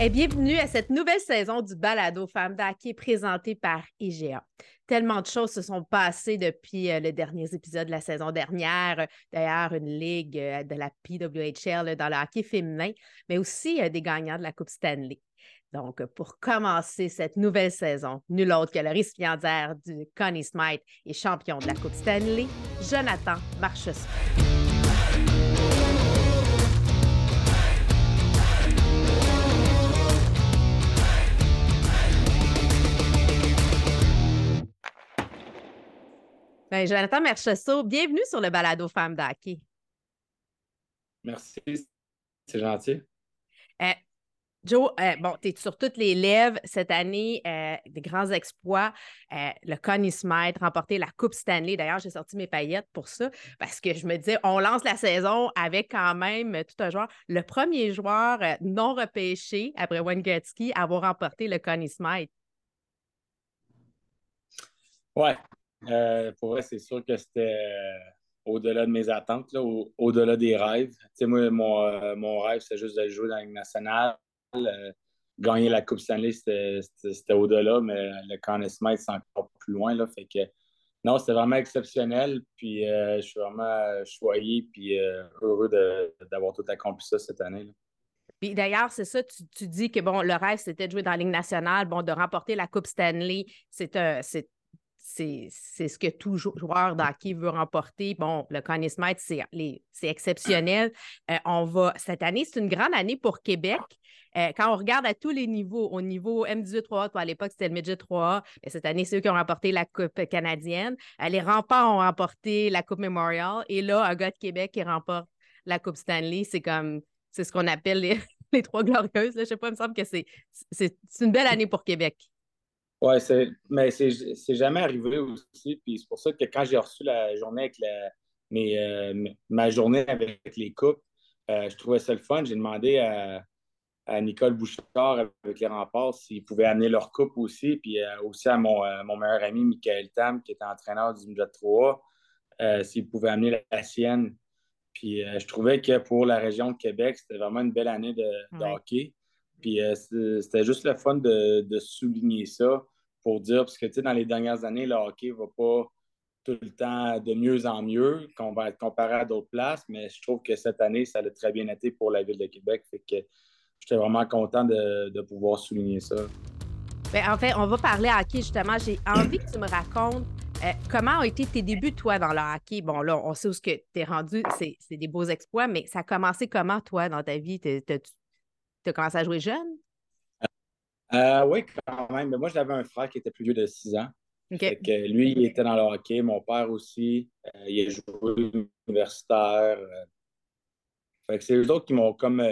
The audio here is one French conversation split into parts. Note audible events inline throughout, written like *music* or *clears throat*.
Et bienvenue à cette nouvelle saison du Balado Femmes est présentée par IGA. Tellement de choses se sont passées depuis euh, le dernier épisode de la saison dernière. D'ailleurs, une ligue euh, de la PWHL dans le hockey féminin, mais aussi euh, des gagnants de la Coupe Stanley. Donc, pour commencer cette nouvelle saison, nul autre que le récipiendaire du Connie Smythe et champion de la Coupe Stanley, Jonathan Marchessault. Ben, Jonathan Merchessault, bienvenue sur le balado Femmes d'Hockey. Merci, c'est gentil. Euh, Joe, euh, bon, tu es sur toutes les lèvres cette année, euh, des grands exploits. le Connie Smythe, remporté la Coupe Stanley. D'ailleurs, j'ai sorti mes paillettes pour ça parce que je me disais, on lance la saison avec quand même tout un joueur. Le premier joueur non repêché après Wayne Gretzky à avoir remporté le Connie Smythe. Ouais, euh, pour vrai, c'est sûr que c'était euh, au-delà de mes attentes, au-delà des rêves. moi, euh, mon, rêve, c'était juste de jouer dans la Ligue nationale. gagner la Coupe Stanley, c'était au-delà, mais le Conn Smith, c'est encore plus loin. Là, fait que, non, c'était vraiment exceptionnel. Puis je suis vraiment choyé puis heureux d'avoir tout accompli ça cette année. Puis d'ailleurs, c'est ça, tu, dis que bon, le rêve, c'était de jouer dans la Ligue nationale, bon, de remporter la Coupe Stanley, c'est c'est ce que tout joueur d'hockey veut remporter. Bon, le Connie Smythe, c'est exceptionnel. Euh, cette année, c'est une grande année pour Québec. Euh, quand on regarde à tous les niveaux, au niveau M18-3A, à l'époque, c'était le Midget 3A, mais cette année, c'est eux qui ont remporté la Coupe canadienne. Euh, les remparts ont remporté la Coupe Memorial. Et là, un gars de Québec qui remporte la Coupe Stanley, c'est comme, c'est ce qu'on appelle les, *laughs* trois glorieuses. Je sais pas, il me semble que c'est une belle année pour Québec. Oui, mais c'est jamais arrivé aussi. Puis c'est pour ça que quand j'ai reçu la journée avec mes, euh, ma journée avec les coupes, euh, je trouvais ça le fun. J'ai demandé à, Nicole Bouchard avec les remparts s'ils pouvaient amener leur coupe aussi. Puis euh, aussi à mon, mon, meilleur ami, Michael Tam, qui était entraîneur du Midget 3, s'ils pouvaient amener la, sienne. Puis je trouvais que pour la région de Québec, c'était vraiment une belle année de, hockey. Puis c'était juste le fun de, de souligner ça pour dire, parce que dans les dernières années, le hockey ne va pas tout le temps de mieux en mieux, qu'on va être comparé à d'autres places, mais je trouve que cette année, ça a très bien été pour la ville de Québec. Fait que j'étais vraiment content de, pouvoir souligner ça. Bien, en fait, on va parler hockey justement. J'ai envie que tu me racontes euh, comment ont été tes débuts, toi, dans le hockey? Bon, là, on sait où ce que tu es rendu, c'est des beaux exploits, mais ça a commencé comment, toi, dans ta vie? Tu as commencé à jouer jeune? Euh, oui, quand même. Mais moi, j'avais un frère qui était plus vieux de 6 ans. Que lui, il était dans le hockey. Mon père aussi. Euh, il a joué universitaire. Euh. Fait que c'est eux autres qui m'ont comme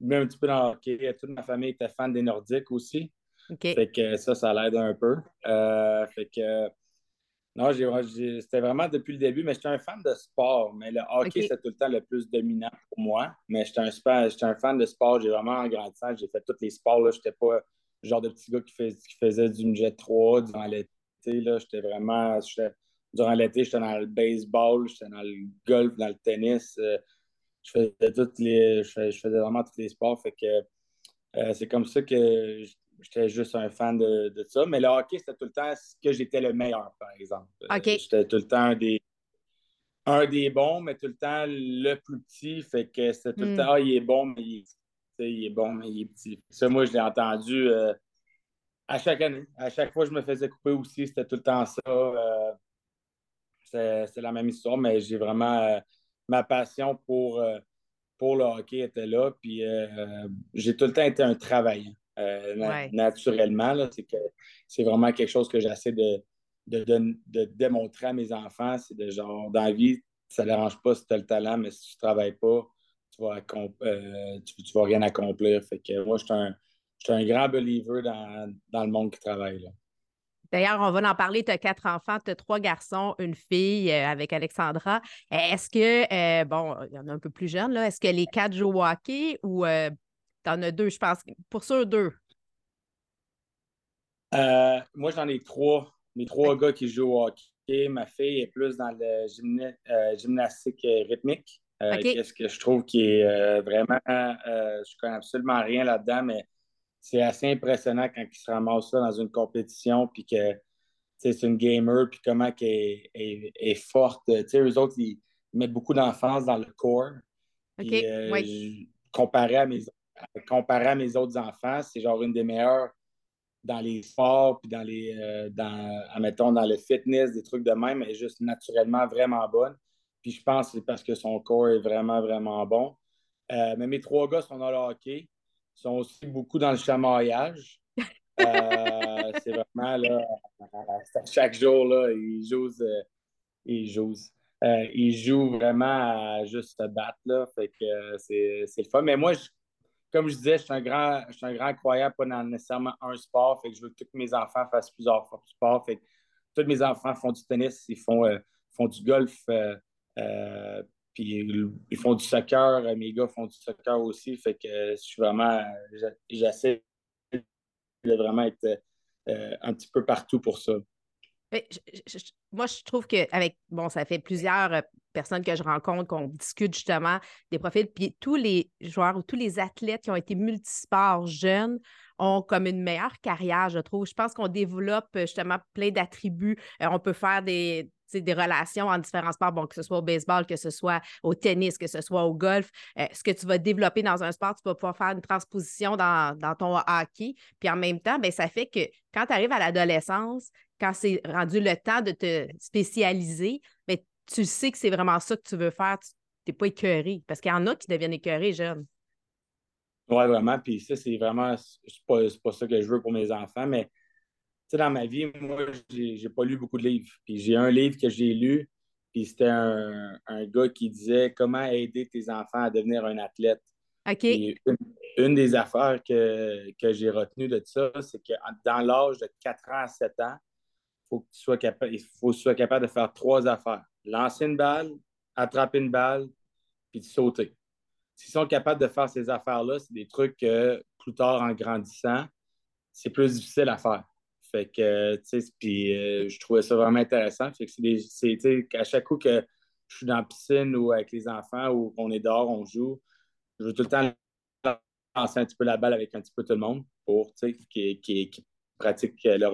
mis un petit peu dans le hockey. Toute ma famille était fan des Nordiques aussi. Fait que ça, ça l'aide un peu. fait que non, c'était vraiment depuis le début, mais j'étais un fan de sport. Mais le hockey, c'était tout le temps le plus dominant pour moi. Mais j'étais un, un fan de sport. J'ai vraiment en grandissant, j'ai fait tous les sports. Je n'étais pas genre de petit gars qui, qui faisait du Jet 3 durant l'été. J'étais vraiment. Durant l'été, j'étais dans le baseball, j'étais dans le golf, dans le tennis. Euh, je faisais toutes les. Je faisais, vraiment tous les sports. Fait que euh, c'est comme ça que j'étais juste un fan de, ça. Mais le hockey, c'était tout le temps ce que j'étais le meilleur, par exemple. Euh, j'étais tout le temps un des, un des bons, mais tout le temps le plus petit. Fait que c'était tout le hmm. temps, ah, il est bon, mais il, il est bon, mais il est petit. Ça, moi, je l'ai entendu euh, à chaque année. À chaque fois je me faisais couper aussi, c'était tout le temps ça. Euh, c'est la même histoire, mais j'ai vraiment euh, ma passion pour, pour le hockey était là. Puis j'ai tout le temps été un travaillant. Naturellement, c'est vraiment quelque chose que j'essaie de, de, démontrer à mes enfants. C'est de genre, dans la vie, ça ne dérange pas si tu as le talent, mais si tu ne travailles pas, vas, euh, tu, vas rien accomplir. Fait que moi, je suis un, un, grand believer dans, dans, le monde qui travaille. D'ailleurs, on va en parler. Tu as quatre enfants, tu as trois garçons, une fille euh, avec Alexandra. Est-ce que, euh, bon, il y en a un peu plus jeunes, là, est-ce que les quatre jouent au hockey ou tu en as deux, je pense, pour sûr deux? moi, j'en ai trois. Mes trois gars qui jouent au hockey. Ma fille est plus dans le gymnastique rythmique. Euh, qu'est-ce que je trouve qui est euh, vraiment. Euh, je connais absolument rien là-dedans, mais c'est assez impressionnant quand ils se ramassent là dans une compétition, puis que c'est une gamer, puis comment elle est, forte. eux autres, ils mettent beaucoup d'enfance dans le corps. Euh, comparé, à mes, comparé à mes autres enfants, c'est genre une des meilleures dans les sports, puis dans les, dans, admettons, dans le fitness, des trucs de même, elle est juste naturellement vraiment bonne. Puis je pense que c'est parce que son corps est vraiment, vraiment bon. Euh, mais mes trois gars sont dans le hockey, sont aussi beaucoup dans le chamaillage. Euh, *laughs* c'est vraiment là, chaque jour, là, ils jouent, ils jouent. ils jouent vraiment à juste se battre. Là, fait que c'est, le fun. Mais moi, je, comme je disais, je suis un grand, je suis un grand croyant, pas dans nécessairement un sport. Fait que je veux que tous mes enfants fassent plusieurs sports. Fait que tous mes enfants font du tennis, ils font, euh, font du golf, euh, euh, puis ils font du soccer. Mes gars font du soccer aussi. Fait que je suis vraiment, j'essaie de vraiment être un petit peu partout pour ça. moi, je trouve qu'avec, bon, ça fait plusieurs personnes que je rencontre, qu'on discute justement des profils. Puis tous les joueurs ou tous les athlètes qui ont été multisports jeunes ont comme une meilleure carrière, je trouve. Je pense qu'on développe justement plein d'attributs. Euh, on peut faire des, des relations en différents sports, bon, que ce soit au baseball, que ce soit au tennis, que ce soit au golf. Euh, ce que tu vas développer dans un sport, tu vas pouvoir faire une transposition dans, ton hockey. Puis en même temps, bien, ça fait que quand tu arrives à l'adolescence, quand c'est rendu le temps de te spécialiser, bien, tu sais que c'est vraiment ça que tu veux faire, tu n'es pas écœuré. Parce qu'il y en a qui deviennent écœurés jeunes. Oui, vraiment. Puis ça, c'est vraiment, c'est pas, pas ça que je veux pour mes enfants. Mais sais, dans ma vie, moi, j'ai pas lu beaucoup de livres. Puis j'ai un livre que j'ai lu, puis c'était un, gars qui disait comment aider tes enfants à devenir un athlète. OK. une, des affaires que, j'ai retenues de ça, c'est que dans l'âge de 4 ans à 7 ans, faut que tu sois capable, il faut que tu sois capable de faire trois affaires lancer une balle, attraper une balle, puis de sauter. S'ils sont capables de faire ces affaires-là, c'est des trucs que plus tard, en grandissant, c'est plus difficile à faire. Fait que, tu sais, puis euh, je trouvais ça vraiment intéressant. Fait que c'est à chaque coup que je suis dans la piscine ou avec les enfants ou qu'on est dehors, on joue, je veux tout le temps lancer un petit peu la balle avec un petit peu tout le monde pour, tu sais, qui, qui, pratiquent leur,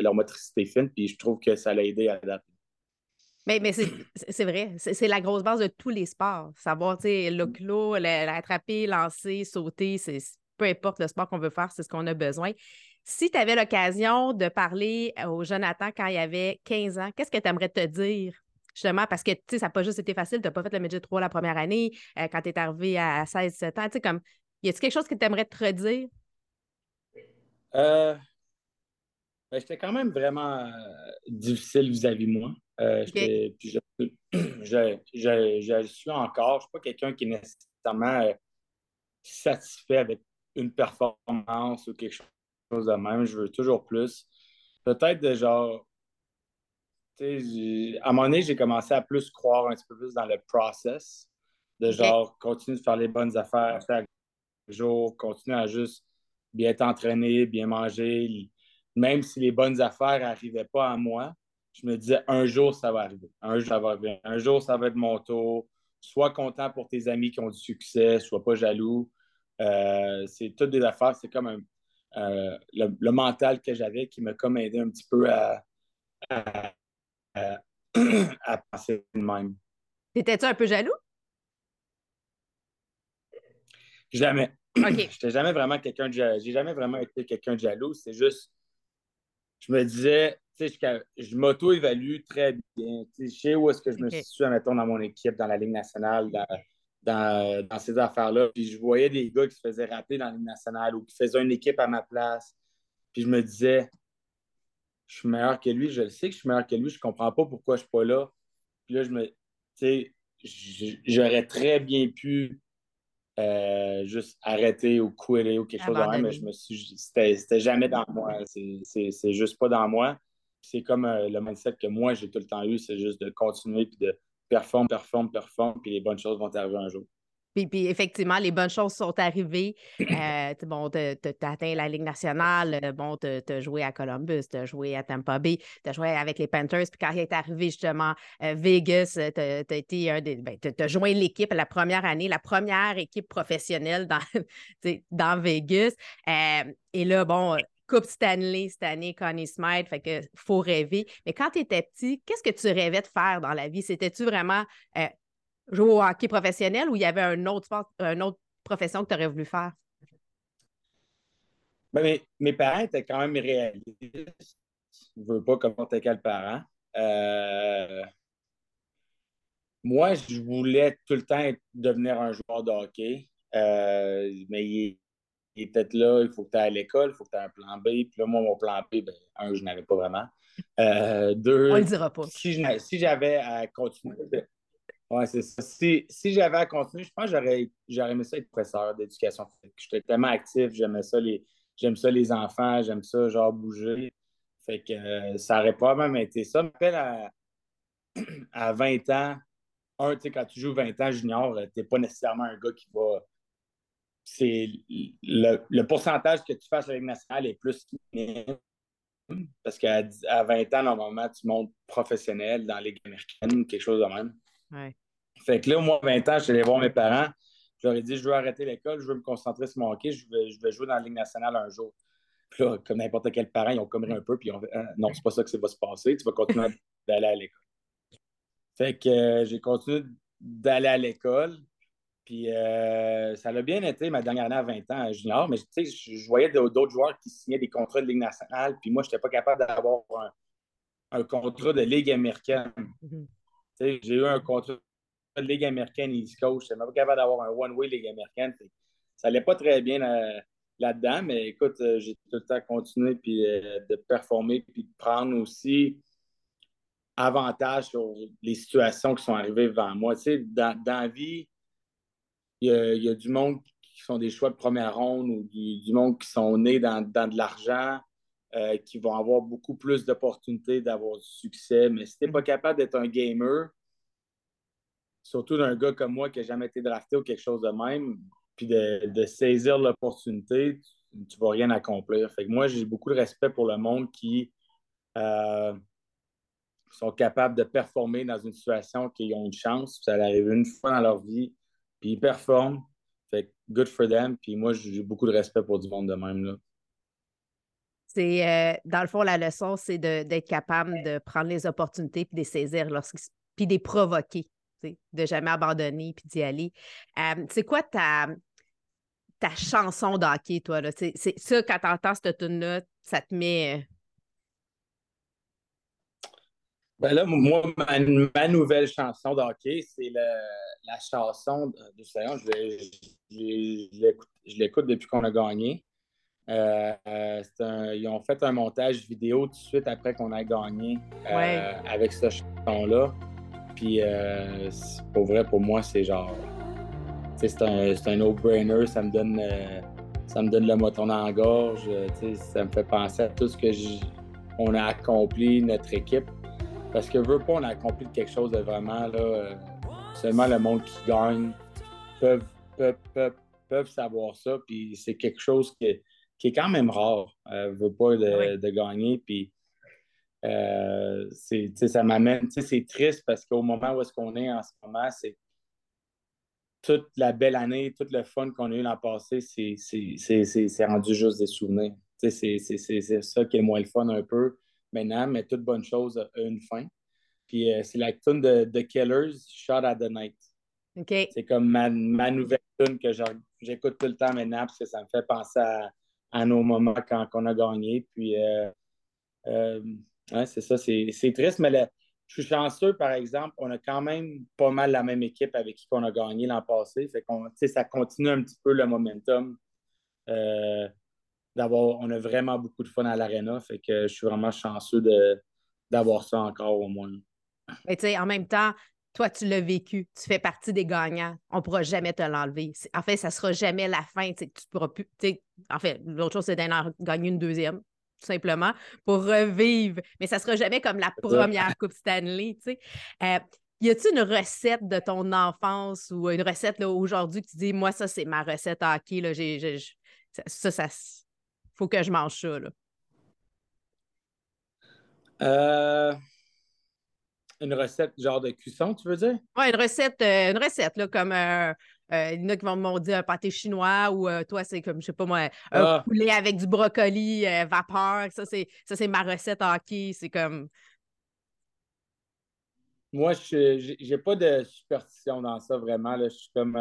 leur motricité fine. Puis je trouve que ça l'a aidé à adapter. Mais, mais c'est vrai, c'est la grosse base de tous les sports. Savoir, tu sais, le clos, l'attraper, lancer, sauter, peu importe le sport qu'on veut faire, c'est ce qu'on a besoin. Si tu avais l'occasion de parler au Jonathan quand il avait 15 ans, qu'est-ce que tu aimerais te dire? Justement, parce que tu sais, ça n'a pas juste été facile, tu n'as pas fait le Midget 3 la première année, euh, quand tu es arrivé à 16-17 ans. Tu sais, comme, y a-t-il quelque chose que tu aimerais te redire? Euh, ben, J'étais quand même vraiment difficile vis-à-vis de moi. Euh, je, *clears throat* suis encore. Je ne suis pas quelqu'un qui est nécessairement satisfait avec une performance ou quelque chose de même. Je veux toujours plus. Peut-être de genre. À un moment donné, j'ai commencé à plus croire un petit peu plus dans le process. De genre, continuer de faire les bonnes affaires chaque jour, continuer à juste bien t'entraîner, bien manger. Même si les bonnes affaires n'arrivaient pas à moi, je me disais, un jour, ça va arriver. Un jour, ça va arriver. Un jour, ça va être mon tour. Sois content pour tes amis qui ont du succès, sois pas jaloux. Euh, c'est toutes des affaires. C'est comme euh, le, mental que j'avais qui m'a comme aidé un petit peu à, *clears throat* penser de même. T'étais-tu un peu jaloux? Jamais. OK. *clears throat* J'étais jamais vraiment quelqu'un de J'ai jamais vraiment été quelqu'un de jaloux. C'est juste, je me disais, je, je m'auto-évalue très bien. Je sais où est-ce que je me situe, mettons, dans mon équipe, dans la Ligue nationale, dans, dans, ces affaires-là. Puis je voyais des gars qui se faisaient rappeler dans Ligue nationale ou qui faisaient une équipe à ma place. Puis je me disais, je suis meilleur que lui, je le sais que je suis meilleur que lui, je comprends pas pourquoi je suis pas là. Puis là, je me. Tu sais, j'aurais très bien pu euh, juste arrêter ou courir ou quelque chose de même, mais je me suis. C'était jamais dans moi. C'est juste pas dans moi c'est comme euh, le mindset que moi, j'ai tout le temps eu, c'est juste de continuer puis de performer, performer, performer, puis les bonnes choses vont arriver un jour. Puis, effectivement, les bonnes choses sont arrivées. *clears throat* Euh, bon, tu as atteint la Ligue nationale. Euh, bon, tu as joué à Columbus, tu as joué à Tampa Bay, tu as joué avec les Panthers. Puis quand il est arrivé justement euh, Vegas, tu as, été un des. Ben, tu as joint l'équipe la première année, la première équipe professionnelle dans, *laughs* dans Vegas. et là, bon, Coupe Stanley cette année, Connie Smythe, fait que faut rêver. Mais quand tu étais petit, qu'est-ce que tu rêvais de faire dans la vie? C'était-tu vraiment jouer au hockey professionnel ou il y avait un autre sport, une autre profession que tu aurais voulu faire? Ben, mes, parents étaient quand même réalistes. Je ne veux pas comme n'importe quel parent. Euh, moi, je voulais tout le temps devenir un joueur de hockey. Euh, mais il, était là, il faut que tu ailles à l'école, il faut que tu aies un plan B. Puis là, moi, mon plan B, ben, un, je n'avais pas vraiment. Euh, deux, On le dira pas. Si, j'avais à continuer, oui, c'est ça. Si, j'avais à continuer, je pense que j'aurais, j'aurais aimé ça être professeur d'éducation physique. J'étais tellement actif, j'aimais ça les, j'aime ça les enfants, j'aime ça genre bouger. Fait que euh, ça aurait probablement été ça. Je me rappelle à, *clears throat* à 20 ans, un, tu sais, quand tu joues 20 ans junior, tu n'es pas nécessairement un gars qui va. C'est le, pourcentage que tu fasses Ligue nationale est plus parce qu'à à 20 ans, normalement, tu montes professionnel dans la Ligue américaine, quelque chose de même. Fait que là, moi, 20 ans, je suis allé voir mes parents. Je leur ai dit, je veux arrêter l'école, je veux me concentrer sur mon hockey, je vais, je vais jouer dans la Ligue nationale un jour. Puis là, comme n'importe quel parent, ils ont commis un peu, puis ils ont fait, ah, non, c'est pas ça que ça va se passer, tu vas continuer *laughs* d'aller à l'école. Fait que euh, j'ai continué d'aller à l'école. Puis euh, ça a bien été ma dernière année à 20 ans junior, mais tu sais, je, voyais d'autres joueurs qui signaient des contrats de Ligue nationale, puis moi, je n'étais pas capable d'avoir un, contrat de Ligue américaine. Mm-hmm. J'ai eu un contrat de Ligue américaine East Coast. Je n'étais pas capable d'avoir un one-way Ligue américaine. Ça n'allait pas très bien euh, là-dedans, mais écoute, euh, j'ai tout le temps continué puis, euh, de performer puis de prendre aussi avantage sur les situations qui sont arrivées devant moi. dans, la vie, il y, a, du monde qui font des choix de première ronde ou du, monde qui sont nés dans de l'argent. Euh, qui vont avoir beaucoup plus d'opportunités d'avoir du succès. Mais si tu n'es pas capable d'être un gamer, surtout d'un gars comme moi qui n'a jamais été drafté ou quelque chose de même, puis de, saisir l'opportunité, tu ne vas rien accomplir. Moi, j'ai beaucoup de respect pour le monde qui euh, sont capables de performer dans une situation qui ont une chance. Ça arrive une fois dans leur vie, puis ils performent. Fait good for them. Puis moi, j'ai beaucoup de respect pour du monde de même. Là. C'est, euh, dans le fond, la leçon, c'est d'être capable de prendre les opportunités puis de les saisir, puis de les provoquer, de jamais abandonner puis d'y aller. Euh, c'est quoi ta, ta chanson d'hockey, toi? Là? C'est, ça, quand tu entends cette tune-là, ça te met. Euh, ben là, moi, ma, nouvelle chanson d'hockey, c'est la chanson de, de je l'écoute depuis qu'on a gagné. Euh, euh, ils ont fait un montage vidéo tout de suite après qu'on a gagné euh, avec ce chanson-là. Puis, pour vrai, pour moi, c'est genre. C'est un, un no-brainer. Ça me donne. ça me donne le moton dans la gorge. ça me fait penser à tout ce que on a accompli, notre équipe. Parce que veut pas, on a accompli quelque chose de vraiment là. seulement le monde qui gagne peuvent, peuvent savoir ça. Puis c'est quelque chose que qui est quand même rare. Euh, veut pas de, gagner. Puis euh, ça m'amène. C'est triste parce qu'au moment où est-ce qu'on est en ce moment, c'est toute la belle année, tout le fun qu'on a eu l'an passé, c'est rendu juste des souvenirs. C'est ça qui est moins le fun un peu maintenant, mais toute bonne chose a une fin. Puis euh, c'est la tune de The Killers, Shot at the Night. C'est comme ma, ma nouvelle tune que j'écoute tout le temps maintenant parce que ça me fait penser à, à nos moments quand, on a gagné. Puis, euh, euh, c'est ça, c'est triste, mais je suis chanceux, par exemple, on a quand même pas mal la même équipe avec qui on a gagné l'an passé. Fait ça continue un petit peu le momentum. Euh, d'avoir, on a vraiment beaucoup de fun à l'aréna. Fait que je suis vraiment chanceux d'avoir ça encore au moins. Mais tu sais, en même temps, toi, tu l'as vécu, tu fais partie des gagnants. On ne pourra jamais te l'enlever. En fait, ça ne sera jamais la fin. Tu pourras plus. En fait, l'autre chose, c'est d'en gagner une deuxième, tout simplement, pour revivre. Mais ça ne sera jamais comme la première Coupe Stanley. Euh, y a-t-il une recette de ton enfance ou une recette aujourd'hui que tu dis, moi, ça, c'est ma recette hockey, là, ça, ça, faut que je mange ça, là? Euh, une recette genre de cuisson, tu veux dire? Oui, une recette, euh, une recette, là, comme euh, il y en a qui vont me dire un pâté chinois ou toi, c'est comme, je sais pas moi, un ah. poulet avec du brocoli vapeur. Ça, c'est ma recette hockey. C'est comme. Moi, je n'ai pas de superstition dans ça, vraiment. Là. Je suis comme.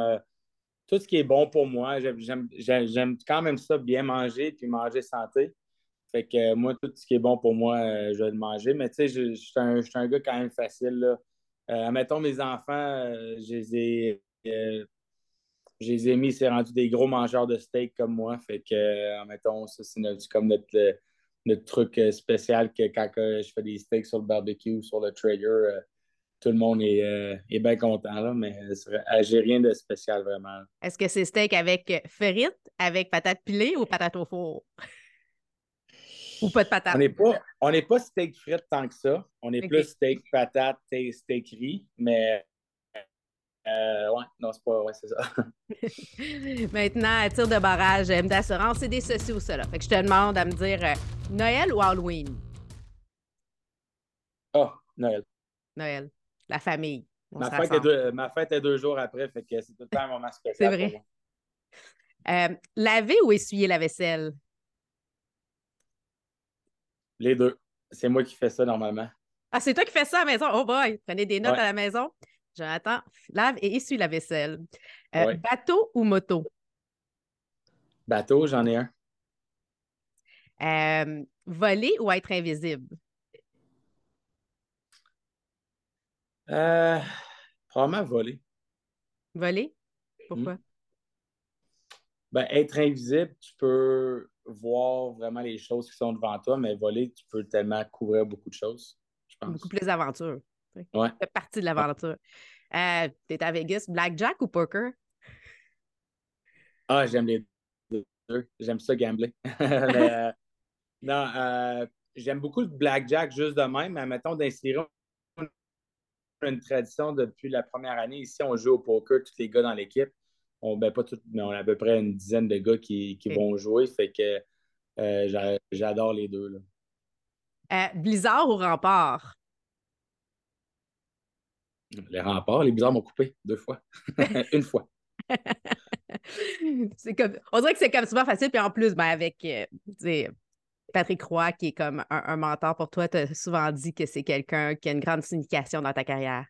Tout ce qui est bon pour moi, j'aime quand même ça, bien manger puis manger santé. Fait que euh, moi, tout ce qui est bon pour moi, euh, je vais le manger. Mais tu sais, je, suis un, gars quand même facile. Là. Euh, mettons, mes enfants, je les ai. je les mis, c'est rendu des gros mangeurs de steak comme moi. Fait que, mettons, ça, c'est comme notre, notre truc spécial que quand je fais des steaks sur le barbecue sur le trailer, tout le monde est, bien content, là, mais j'ai rien de spécial vraiment. Est-ce que c'est steak avec frites, avec patates pilées ou patates au four? Ou pas de patate? On n'est pas, steak frites tant que ça. On est plus steak patate, steak riz, mais euh, ouais, non, c'est pas. Ouais, c'est ça. *laughs* Maintenant, tir de barrage, M d'assurance, c'est des ceci ou cela. Fait que je te demande à me dire euh, Noël ou Halloween? Oh, Noël. Noël. La famille. Ma fête, est deux, ma fête, est deux, jours après, fait que c'est tout le temps un moment spécial. C'est vrai. Euh, laver ou essuyer la vaisselle? Les deux. C'est moi qui fais ça normalement. Ah, c'est toi qui fais ça à la maison? Oh boy! Prenez des notes à la maison. Jonathan, lave et essuie la vaisselle. Euh, bateau ou moto? Bateau, j'en ai un. Euh, voler ou être invisible? Euh, probablement voler. Voler? Pourquoi? Hmm. Ben, être invisible, tu peux voir vraiment les choses qui sont devant toi, mais voler, tu peux tellement couvrir beaucoup de choses, je pense. Beaucoup plus d'aventure. Ouais. fait partie de l'aventure. Euh, tu es à Vegas, blackjack ou poker? Ah, j'aime les deux. J'aime ça gambler. *laughs* Euh, non, euh, j'aime beaucoup le blackjack juste de même, mais mettons d'inspirer une tradition depuis la première année. Ici, on joue au poker, tous les gars dans l'équipe on, ben pas tout, mais on a à peu près une dizaine de gars qui, vont jouer. Fait que euh, j'adore les deux. Là. Euh, Blizzard ou Rempart? Les remparts, les Blizzards m'ont coupé deux fois. *laughs* *laughs* une fois. comme, on dirait que c'est comme super facile. Puis en plus, ben, avec euh, Patrick Roy, qui est comme un, mentor pour toi, tu as souvent dit que c'est quelqu'un qui a une grande signification dans ta carrière?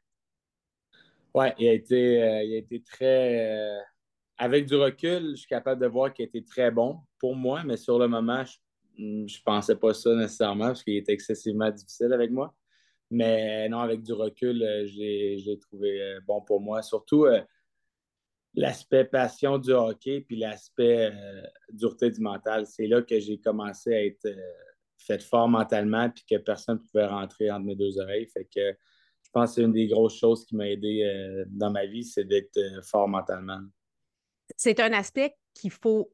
Oui, il, a été, il a été très avec du recul, je suis capable de voir qu'il était très bon pour moi, mais sur le moment, je ne pensais pas ça nécessairement parce qu'il était excessivement difficile avec moi. Mais non, avec du recul, euh, je l'ai trouvé euh, bon pour moi. Surtout euh, l'aspect passion du hockey puis l'aspect dureté du mental. C'est là que j'ai commencé à être fait fort mentalement puis que personne ne pouvait rentrer entre mes deux oreilles. Fait que je pense que c'est une des grosses choses qui m'a aidé dans ma vie, c'est d'être fort mentalement c'est un aspect qu'il faut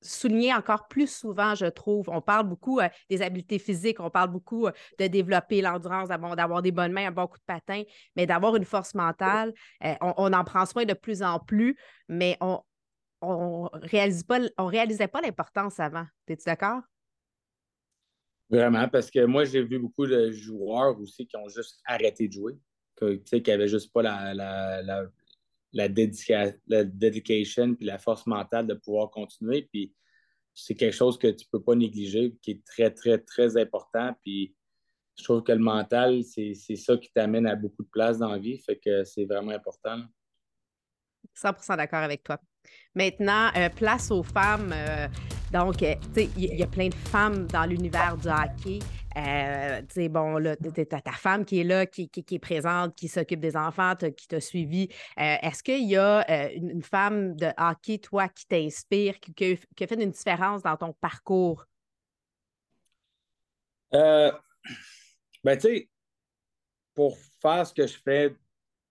souligner encore plus souvent, je trouve. On parle beaucoup euh, des habiletés physiques, on parle beaucoup euh, de développer l'endurance, d'avoir des bonnes mains, un bon coup de patin, mais d'avoir une force mentale, euh, on, en prend soin de plus en plus, mais on on réalise pas, on réalisait pas l'importance avant. Es-tu d'accord? Vraiment, parce que moi, j'ai vu beaucoup de joueurs aussi qui ont juste arrêté de jouer, qui n'avaient juste pas la, la dedication puis la force mentale de pouvoir continuer. Puis c'est quelque chose que tu ne peux pas négliger, qui est très, très, très important. Puis je trouve que le mental, c'est ça qui t'amène à beaucoup de place dans la vie. Fait que c'est vraiment important. 100% d'accord avec toi. Maintenant, euh, place aux femmes. Euh, donc, euh, tu sais, il y, a plein de femmes dans l'univers du hockey. Euh, tu sais, bon, là, t'as ta femme qui est là, qui, est présente, qui s'occupe des enfants, qui t'a suivi. Euh, est-ce qu'il y a euh, une, femme de hockey, toi, qui t'inspire, qui, qui, a fait une différence dans ton parcours? ben, tu sais, pour faire ce que je fais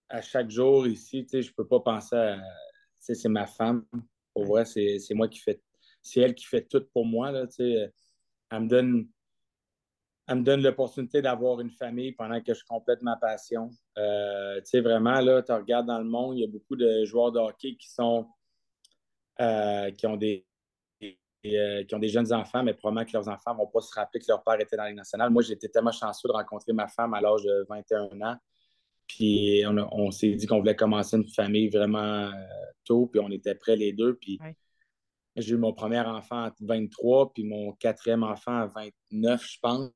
à chaque jour ici, tu sais, je peux pas penser à. Tu sais, c'est ma femme. Pour vrai, c'est moi qui fais. C'est elle qui fait tout pour moi, là, tu sais. Elle me donne elle me donne l'opportunité d'avoir une famille pendant que je complète ma passion. Euh, tu sais, vraiment, là, tu regardes dans le monde, il y a beaucoup de joueurs de hockey qui sont euh, qui ont des euh, qui ont des jeunes enfants, mais probablement que leurs enfants ne vont pas se rappeler que leur père était dans les nationale. Moi, j'étais tellement chanceux de rencontrer ma femme à l'âge de 21 ans. Puis on, s'est dit qu'on voulait commencer une famille vraiment tôt, puis on était prêts les deux. Puis j'ai eu mon premier enfant à 23, puis mon quatrième enfant à 29, je pense.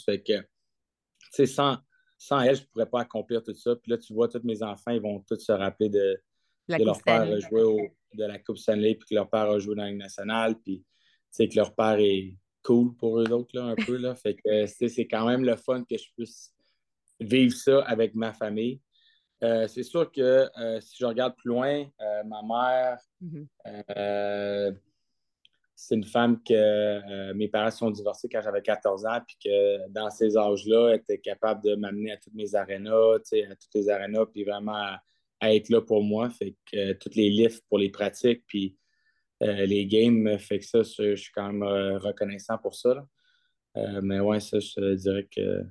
Fait que, tu sais, sans, sans elle, je ne pourrais pas accomplir tout ça. Puis là, tu vois, tous mes enfants, ils vont tous se rappeler de, leur père jouer de la Coupe Stanley, puis que leur père a joué dans la Ligue nationale, puis tu sais, que leur père est cool pour eux autres, là, un peu. Là. Fait que, c'est quand même le fun que je puisse vivre ça avec ma famille. Euh, c'est sûr que euh, si je regarde plus loin, euh, ma mère, mm-hmm c'est une femme que euh, mes parents sont divorcés quand j'avais 14 ans, puis que dans ces âges-là, elle était capable de m'amener à toutes mes arénas, à toutes les arénas, puis vraiment à, être là pour moi. Fait que euh, toutes les lifts pour les pratiques, puis euh, les games, fait que ça, je, suis quand même reconnaissant pour ça. mais ouais, ça, je dirais que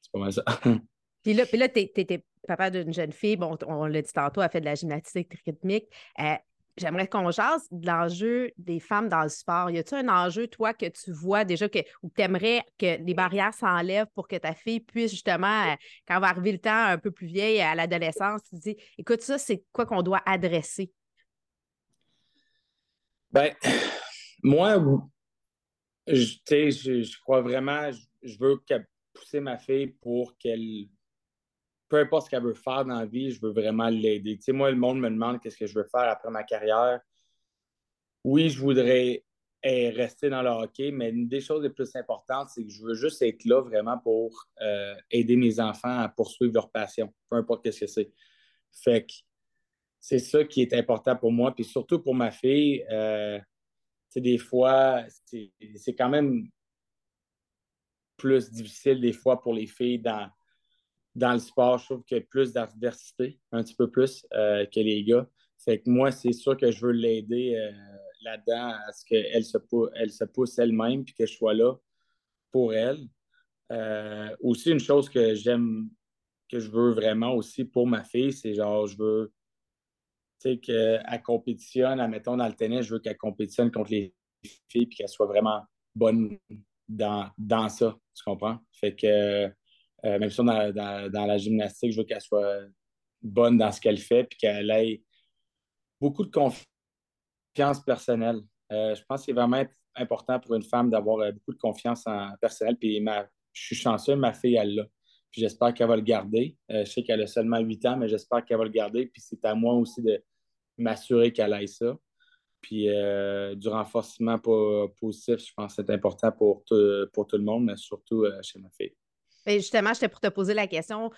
c'est pas mal ça. *laughs* puis là, puis là tu étais papa d'une jeune fille, bon, on l'a dit tantôt, elle fait de la gymnastique rythmique j'aimerais qu'on jase de l'enjeu des femmes dans le sport. Y a-t-il un enjeu, toi, que tu vois déjà que, ou tu aimerais que les barrières s'enlèvent pour que ta fille puisse justement, euh, quand va arriver le temps un peu plus vieille, à l'adolescence, tu dis écoute, ça, c'est quoi qu'on doit adresser? Ben, *sighs* moi, je, je, je crois vraiment, je, veux pousser ma fille pour qu'elle peu importe ce qu'elle veut faire dans la vie, je veux vraiment l'aider. Tu sais, moi, le monde me demande qu'est-ce que je veux faire après ma carrière. Oui, je voudrais eh, rester dans le hockey, mais une des choses les plus importantes, c'est que je veux juste être là vraiment pour euh, aider mes enfants à poursuivre leur passion, peu importe ce que c'est. Fait que c'est ça qui est important pour moi, puis surtout pour ma fille. Euh, des fois, c'est quand même plus difficile des fois pour les filles dans, dans le sport, je trouve qu'il y a plus d'adversité, un petit peu plus euh, que les gars. Fait que moi, c'est sûr que je veux l'aider euh, là-dedans à ce qu'elle se, elle se pousse elle-même puis que je sois là pour elle. Euh, aussi, une chose que j'aime, que je veux vraiment aussi pour ma fille, c'est genre, je veux qu'elle compétitionne, admettons, dans le tennis, je veux qu'elle compétitionne contre les filles puis qu'elle soit vraiment bonne dans, dans ça, tu comprends? Fait que euh, même si dans, dans, la gymnastique, je veux qu'elle soit bonne dans ce qu'elle fait puis qu'elle ait beaucoup de confiance personnelle. Euh, je pense que c'est vraiment important pour une femme d'avoir euh, beaucoup de confiance en personnel. Puis je suis chanceux, ma fille, elle l'a. Puis j'espère qu'elle va le garder. je sais qu'elle a seulement 8 ans, mais j'espère qu'elle va le garder. Puis c'est à moi aussi de m'assurer qu'elle ait ça. Puis du renforcement positif, je pense que c'est important pour pour tout le monde, mais surtout chez ma fille. Ben, justement, j'étais pour te poser la question.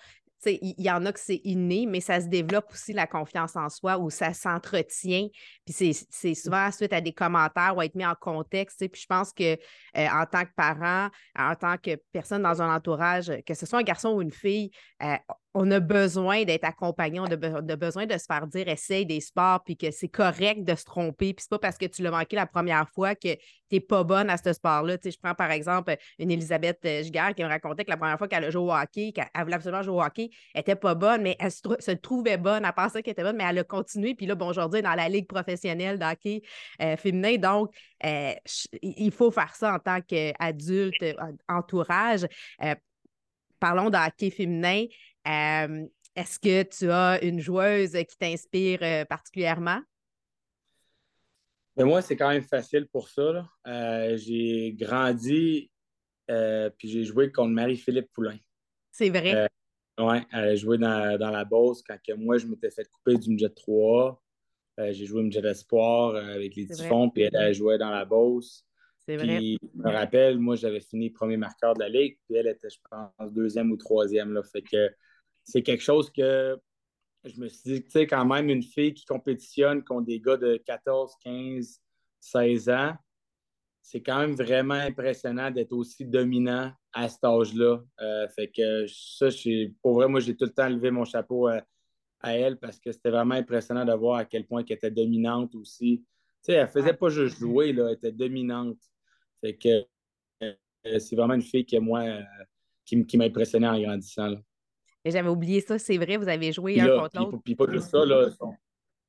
Il y, en a que c'est inné, mais ça se développe aussi la confiance en soi ou ça s'entretient. Puis c'est souvent suite à des commentaires ou à être mis en contexte. Puis je pense que euh, en tant que parent, en tant que personne dans un entourage, que ce soit un garçon ou une fille, euh, on a besoin d'être accompagné, on a, besoin de se faire dire essaye des sports, puis que c'est correct de se tromper, puis c'est pas parce que tu l'as manqué la première fois que tu n'es pas bonne à ce sport-là. Tu je prends par exemple une Elisabeth euh, Giguère qui me racontait que la première fois qu'elle a joué au hockey, qu'elle voulait absolument jouer au hockey, elle n'était pas bonne, mais elle se, trouvait bonne, elle pensait qu'elle était bonne, mais elle a continué, puis là, bon, aujourd'hui, dans la ligue professionnelle d'hockey euh, féminin, donc euh, il faut faire ça en tant qu'adulte, entourage. parlons de féminin. Est-ce que tu as une joueuse qui t'inspire euh, particulièrement? Mais ben, moi, c'est quand même facile pour ça. Euh, j'ai grandi euh, puis j'ai joué contre Marie-Philippe Poulain. C'est vrai? oui, elle a joué dans, la Beauce quand moi, je m'étais fait couper du Midget 3. j'ai joué Midget Espoir avec les Typhons, puis elle a joué dans la Beauce. C'est vrai. je me rappelle, moi, j'avais fini premier marqueur de la Ligue, puis elle était, je pense, deuxième ou troisième. Là, fait que c'est quelque chose que je me suis dit, tu sais, quand même, une fille qui compétitionne contre des gars de 14, 15, 16 ans, c'est quand même vraiment impressionnant d'être aussi dominant à cet âge-là. Euh, fait que ça, pour vrai, moi, j'ai tout le temps levé mon chapeau à, elle parce que c'était vraiment impressionnant de voir à quel point elle était dominante aussi. Tu sais, elle faisait pas juste jouer, là, elle était dominante. Fait que c'est vraiment une fille qui, moi, qui, qui m'a impressionné en grandissant. J'avais oublié ça, c'est vrai, vous avez joué un contre l'autre. Puis, pas juste ça, là,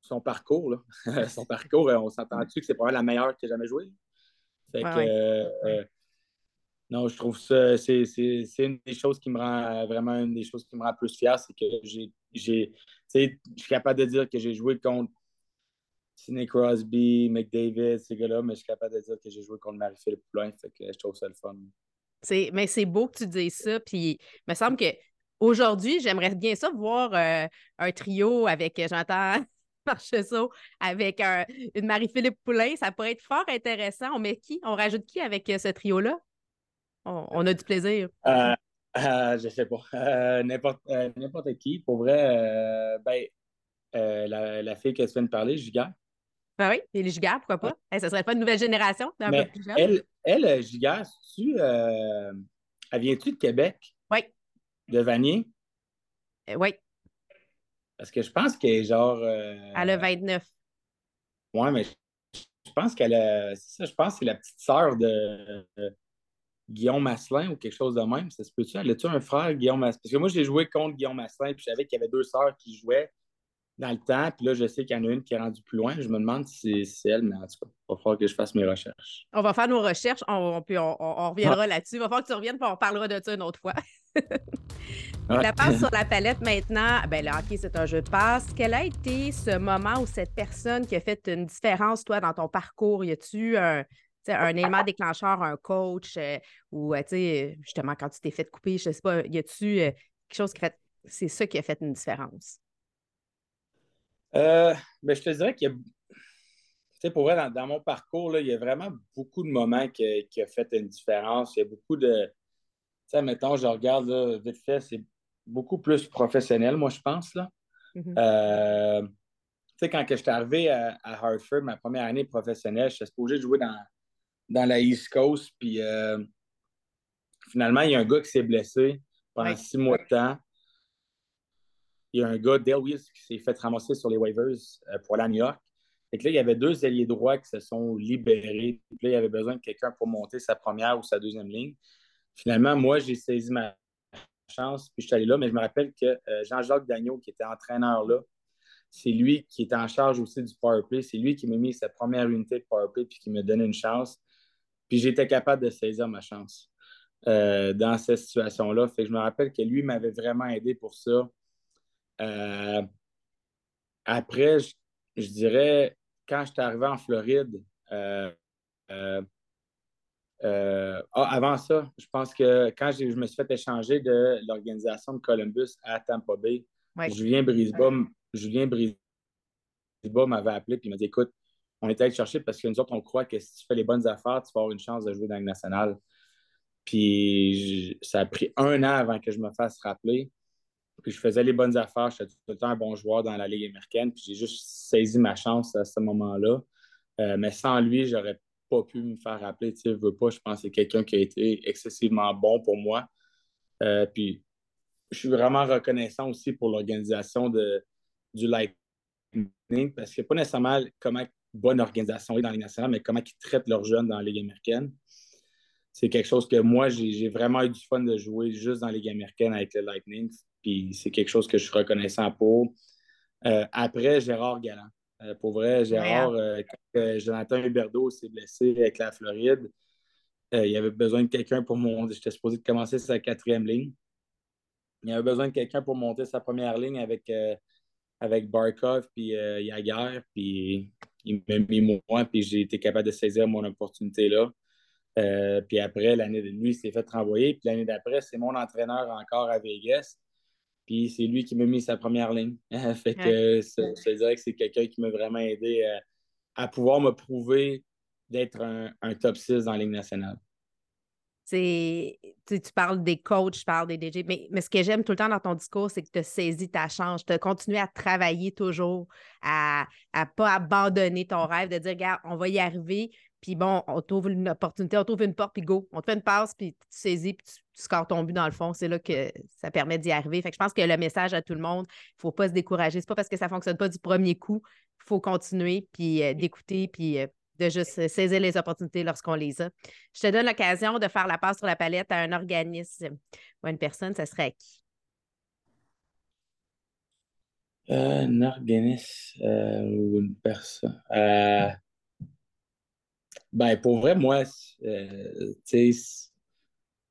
son, parcours, là. *laughs* son parcours, on s'entend-tu que c'est probablement la meilleure que j'ai jamais jouée? Fait que, non, je trouve ça, c'est une des choses qui me rend vraiment une des choses qui me rend plus fier, c'est que j'ai, je suis capable de dire que j'ai joué contre Sidney Crosby, McDavid, ces gars-là, mais je suis capable de dire que j'ai joué contre Marie-Philippe Poulin, fait que je trouve ça le fun. Mais c'est beau que tu dises ça, puis il me semble que aujourd'hui, j'aimerais bien ça voir euh, un trio avec, j'entends *laughs* Marcheseau, avec une Marie-Philippe Poulin, ça pourrait être fort intéressant. On met qui? On rajoute qui avec euh, ce trio-là? On, a du plaisir. Euh, euh, *laughs* je sais pas. Euh, n'importe, n'importe qui. Pour vrai, ben, la, la, fille que tu viens de parler, Giga. Ben oui, et Giga, pourquoi pas? ça serait pas une nouvelle génération, un peu plus jeune. Elle, elle Giga, tu, elle vient-tu de Québec? Oui. De Vanier? oui. Parce que je pense qu'elle est genre. Elle a 29. Oui, mais je pense qu'elle a. ça, je pense que c'est la petite sœur de. Guillaume Masselin ou quelque chose de même. Ça se peut-tu? Elle a-tu un frère, Guillaume Masselin? Parce que moi, j'ai joué contre Guillaume Masselin, puis je savais qu'il y avait deux sœurs qui jouaient dans le temps. Puis là, je sais qu'il y en a une qui est rendue plus loin. Je me demande si c'est elle, mais en tout cas, il va falloir que je fasse mes recherches. On va faire nos recherches, on, puis on, reviendra là-dessus. Il va falloir que tu reviennes, puis on parlera de ça une autre fois. *laughs* La passe sur la palette maintenant, ben, le hockey, c'est un jeu de passe. Quel a été ce moment où cette personne qui a fait une différence, toi, dans ton parcours? Y a-tu un, un élément déclencheur, un coach, euh, ou euh, justement quand tu t'es fait couper, je ne sais pas, y a-tu euh, quelque chose qui fait. C'est ça qui a fait une différence? ben, je te dirais qu'il y a. pour vrai, dans, mon parcours, là, il y a vraiment beaucoup de moments qui, qui ont fait une différence. Il y a beaucoup de. Sais, mettons, je regarde vite fait, c'est beaucoup plus professionnel, moi, je pense. Là. Mm-hmm. tu sais, quand je suis arrivé à, à, Hartford, ma première année professionnelle, je suis supposé jouer dans, dans la East Coast. Puis euh, finalement, il y a un gars qui s'est blessé pendant six mois de temps. Il y a un gars, Dale Wills, qui s'est fait ramasser sur les waivers euh, pour la New York. Et là, il y avait deux alliés droits qui se sont libérés. Puis là, il y avait besoin de quelqu'un pour monter sa première ou sa deuxième ligne. Finalement, moi, j'ai saisi ma chance, puis je suis allé là, mais je me rappelle que euh, Jean-Jacques Dagneau, qui était entraîneur là, c'est lui qui était en charge aussi du powerplay. C'est lui qui m'a mis sa première unité de powerplay puis qui m'a donné une chance. Puis j'étais capable de saisir ma chance euh, dans cette situation-là. Fait que je me rappelle que lui m'avait vraiment aidé pour ça. Euh, après, je, dirais, quand j'étais arrivé en Floride, ah, avant ça, je pense que quand je me suis fait échanger de l'organisation de Columbus à Tampa Bay, Julien Brisebois m'avait appelé et m'a dit Écoute, on est allé chercher parce que nous autres, on croit que si tu fais les bonnes affaires, tu vas avoir une chance de jouer dans le national. Puis ça a pris un an avant que je me fasse rappeler. Puis je faisais les bonnes affaires, j'étais tout le temps un bon joueur dans la Ligue américaine. Puis j'ai juste saisi ma chance à ce moment-là. Euh, mais sans lui, j'aurais pas pu me faire rappeler. Tu sais, veux pas, je pense que c'est quelqu'un qui a été excessivement bon pour moi. Euh, puis je suis vraiment reconnaissant aussi pour l'organisation du Lightning parce que pas nécessairement comment bonne organisation dans la Ligue nationale, mais comment ils traitent leurs jeunes dans la Ligue américaine. C'est quelque chose que moi, j'ai vraiment eu du fun de jouer juste dans la Ligue américaine avec le Lightning. Puis c'est quelque chose que je suis reconnaissant pour. Euh, après, Gérard Galland. Euh, pour vrai, Gérard, euh, quand Jonathan Huberdeau s'est blessé avec la Floride, il avait besoin de quelqu'un pour monter. J'étais supposé de commencer sa quatrième ligne. Il avait besoin de quelqu'un pour monter sa première ligne avec, avec Barkov puis Yaguer. Puis il m'a mis moi, puis j'ai été capable de saisir mon opportunité là. Euh, puis après, l'année de nuit, il s'est fait renvoyer. Puis l'année d'après, c'est mon entraîneur encore à Vegas. Puis c'est lui qui m'a mis sa première ligne. *laughs* fait que je dirais que c'est quelqu'un qui m'a vraiment aidé euh, à pouvoir me prouver d'être un, un, top 6 dans la Ligue nationale. Tu, parles des coachs, tu parles des DJ, mais, mais ce que j'aime tout le temps dans ton discours, c'est que tu as saisi ta chance, tu as continué à travailler toujours, à ne pas abandonner ton rêve, de dire, regarde, on va y arriver, puis bon, on trouve une opportunité, on trouve une porte, puis go, on te fait une passe, puis tu saisis, puis tu, scores ton but dans le fond. C'est là que ça permet d'y arriver. Fait que je pense que le message à tout le monde, il ne faut pas se décourager. C'est pas parce que ça ne fonctionne pas du premier coup, il faut continuer, puis euh, d'écouter, puis euh, de juste saisir les opportunités lorsqu'on les a. Je te donne l'occasion de faire la passe sur la palette à un organisme ou à une personne, ça serait à qui? un organisme ou une personne. Ben, pour vrai, moi, tu sais,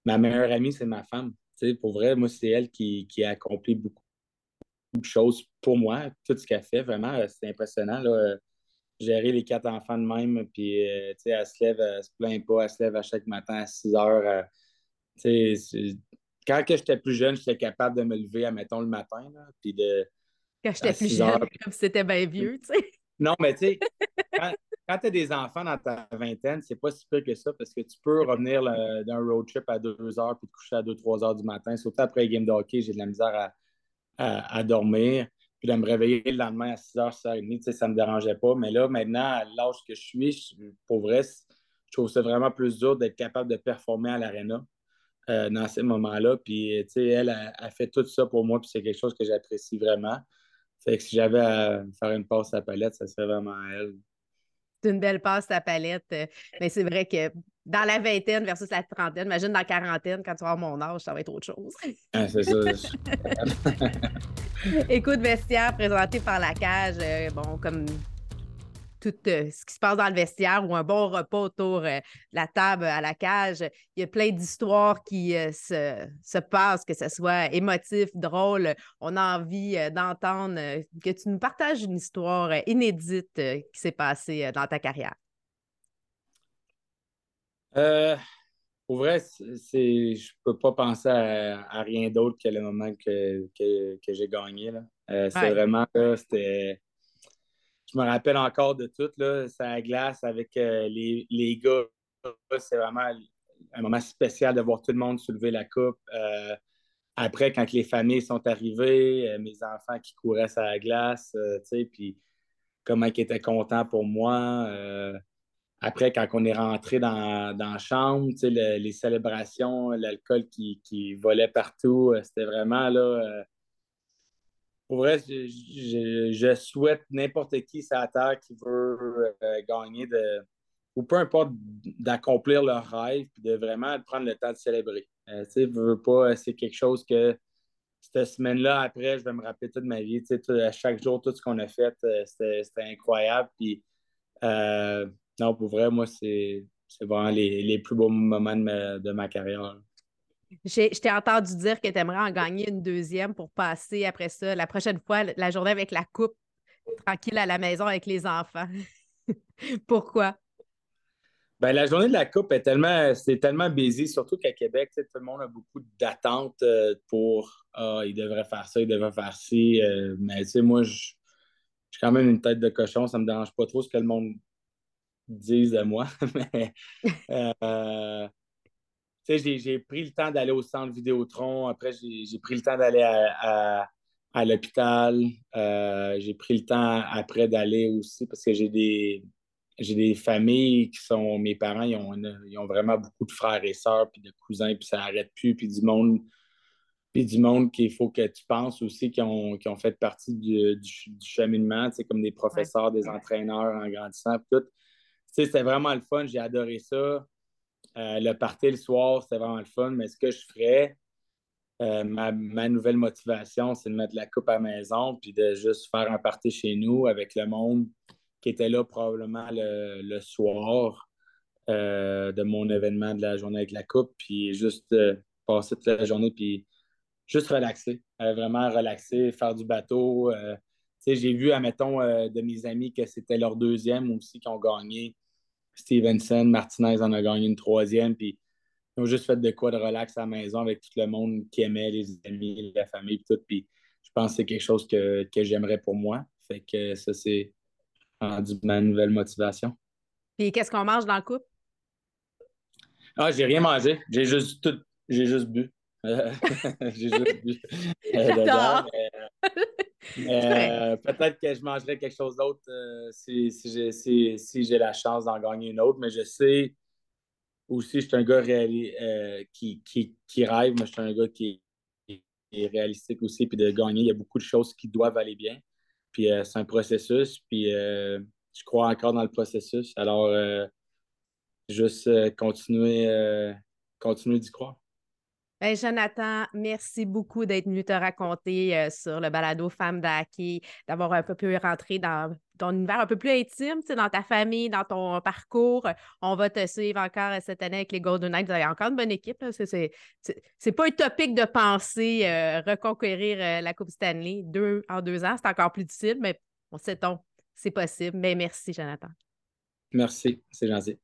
ma meilleure amie, c'est ma femme. pour vrai, moi, c'est elle qui, qui, a accompli beaucoup de choses pour moi. Tout ce qu'elle fait, vraiment, euh, c'est impressionnant. Là. Euh, gérer les quatre enfants de même, puis euh, elle se lève, elle se plaint pas, elle se lève à chaque matin à 6 heures. quand j'étais plus jeune, j'étais capable de me lever, admettons, le matin, là, puis de... Quand j'étais plus jeune, *laughs* comme si c'était bien vieux, tu sais. Non, mais tu sais, quand tu as des enfants dans ta vingtaine, c'est pas si pire que ça parce que tu peux revenir d'un road trip à 2 heures puis te coucher à 2-3 heures du matin. Surtout après le game de hockey, j'ai de la misère à, dormir. Puis de me réveiller le lendemain à 6 h, 6 h 30, ça ne me dérangeait pas. Mais là, maintenant, à l'âge que je suis, pour vrai, je trouve ça vraiment plus dur d'être capable de performer à l'aréna euh, dans ces moments-là. Puis, tu sais, elle a, fait tout ça pour moi, puis c'est quelque chose que j'apprécie vraiment. Fait que si j'avais à faire une passe à la palette, ça serait vraiment elle c'est une belle passe à palette. Euh, mais c'est vrai que dans la vingtaine versus la trentaine, imagine dans la quarantaine, quand tu vas mon âge, ça va être autre chose. Ah, c'est ça. *laughs* Écoute, vestiaire présenté par la cage, euh, bon, comme tout euh, ce qui se passe dans le vestiaire ou un bon repas autour euh, de la table à la cage. Il y a plein d'histoires qui euh, se, passent, que ce soit émotif, drôle. On a envie d'entendre que tu nous partages une histoire inédite qui s'est passée dans ta carrière. pour vrai, c'est, je peux pas penser à, rien d'autre que le moment que, j'ai gagné. c'est vraiment, c'était je me rappelle encore de tout, là, ça glace avec euh, les, les, gars. C'est vraiment un moment spécial de voir tout le monde soulever la coupe. Euh, après, quand les familles sont arrivées, euh, mes enfants qui couraient sur la glace, puis comment ils étaient contents pour moi. après, quand on est rentré dans, dans la chambre, les célébrations, l'alcool qui, qui, volait partout, c'était vraiment là pour vrai, je, souhaite n'importe qui sur la terre qui veut euh, gagner ou peu importe, d'accomplir leur rêve et de vraiment prendre le temps de célébrer. Euh, tu veux pas, c'est quelque chose que cette semaine-là, après, je vais me rappeler toute ma vie. À chaque jour, tout ce qu'on a fait, euh, c'était incroyable. Puis, non, pour vrai, moi, c'est vraiment les, plus beaux moments de ma carrière. Je t'ai entendu dire que tu aimerais en gagner une deuxième pour passer après ça, la prochaine fois, la journée avec la coupe, tranquille à la maison avec les enfants. *laughs* Pourquoi? Ben, la journée de la coupe est tellement, c'est tellement busy, surtout qu'à Québec, tout le monde a beaucoup d'attentes euh, pour Ah, il devrait faire ça, il devrait faire ci. Euh, mais tu sais, moi, je suis quand même une tête de cochon, ça me dérange pas trop ce que le monde dise de moi. *laughs* mais euh, j'ai pris le temps d'aller au centre Vidéotron. Après, j'ai pris le temps d'aller à, l'hôpital. Euh, j'ai pris le temps après d'aller aussi parce que j'ai des, j'ai des familles qui sont. Mes parents, ils ont, ils ont vraiment beaucoup de frères et sœurs, puis de cousins, puis ça n'arrête plus, puis du monde. Puis du monde qu'il faut que tu penses aussi qui ont, qui ont fait partie du, du, cheminement, comme des professeurs, des entraîneurs en grandissant. Tout. C'était vraiment le fun, j'ai adoré ça. Euh, le party le soir, c'était vraiment le fun, mais ce que je ferais, euh, ma, nouvelle motivation, c'est de mettre la coupe à la maison puis de juste faire un party chez nous avec le monde qui était là probablement le, soir euh, de mon événement de la journée avec la coupe, puis juste passer toute la journée puis juste relaxer, vraiment relaxer, faire du bateau. j'ai vu, admettons, de mes amis que c'était leur deuxième aussi qui ont gagné Stevenson, Martinez en a gagné une troisième, puis ils ont juste fait de quoi de relax à la maison avec tout le monde qui aimait, les amis, la famille, tout. Puis je pense que c'est quelque chose que, j'aimerais pour moi. Fait que ça, c'est rendu ma nouvelle motivation. Puis qu'est-ce qu'on mange dans le couple? Ah, j'ai rien mangé. J'ai juste tout. J'ai juste bu. *laughs* j'ai juste bu. *laughs* Euh, euh, peut-être que je mangerai quelque chose d'autre euh, si, si j'ai la chance d'en gagner une autre, mais je sais aussi, je suis un gars euh, qui, qui, rêve, mais je suis un gars qui est réalistique aussi, puis de gagner, il y a beaucoup de choses qui doivent aller bien. Puis c'est un processus, puis je crois encore dans le processus. Alors, juste continuer, continuer d'y croire. Ben, Jonathan, merci beaucoup d'être venu te raconter euh, sur le balado Femme d'Hockey, d'avoir un peu pu rentrer dans ton univers un peu plus intime, dans ta famille, dans ton parcours. On va te suivre encore cette année avec les Golden Knights. Vous avez encore une bonne équipe. C'est pas utopique de penser euh, reconquérir euh, la Coupe Stanley en deux ans. C'est encore plus difficile, mais on sait-on, c'est possible. Mais merci, Jonathan. Merci, c'est gentil.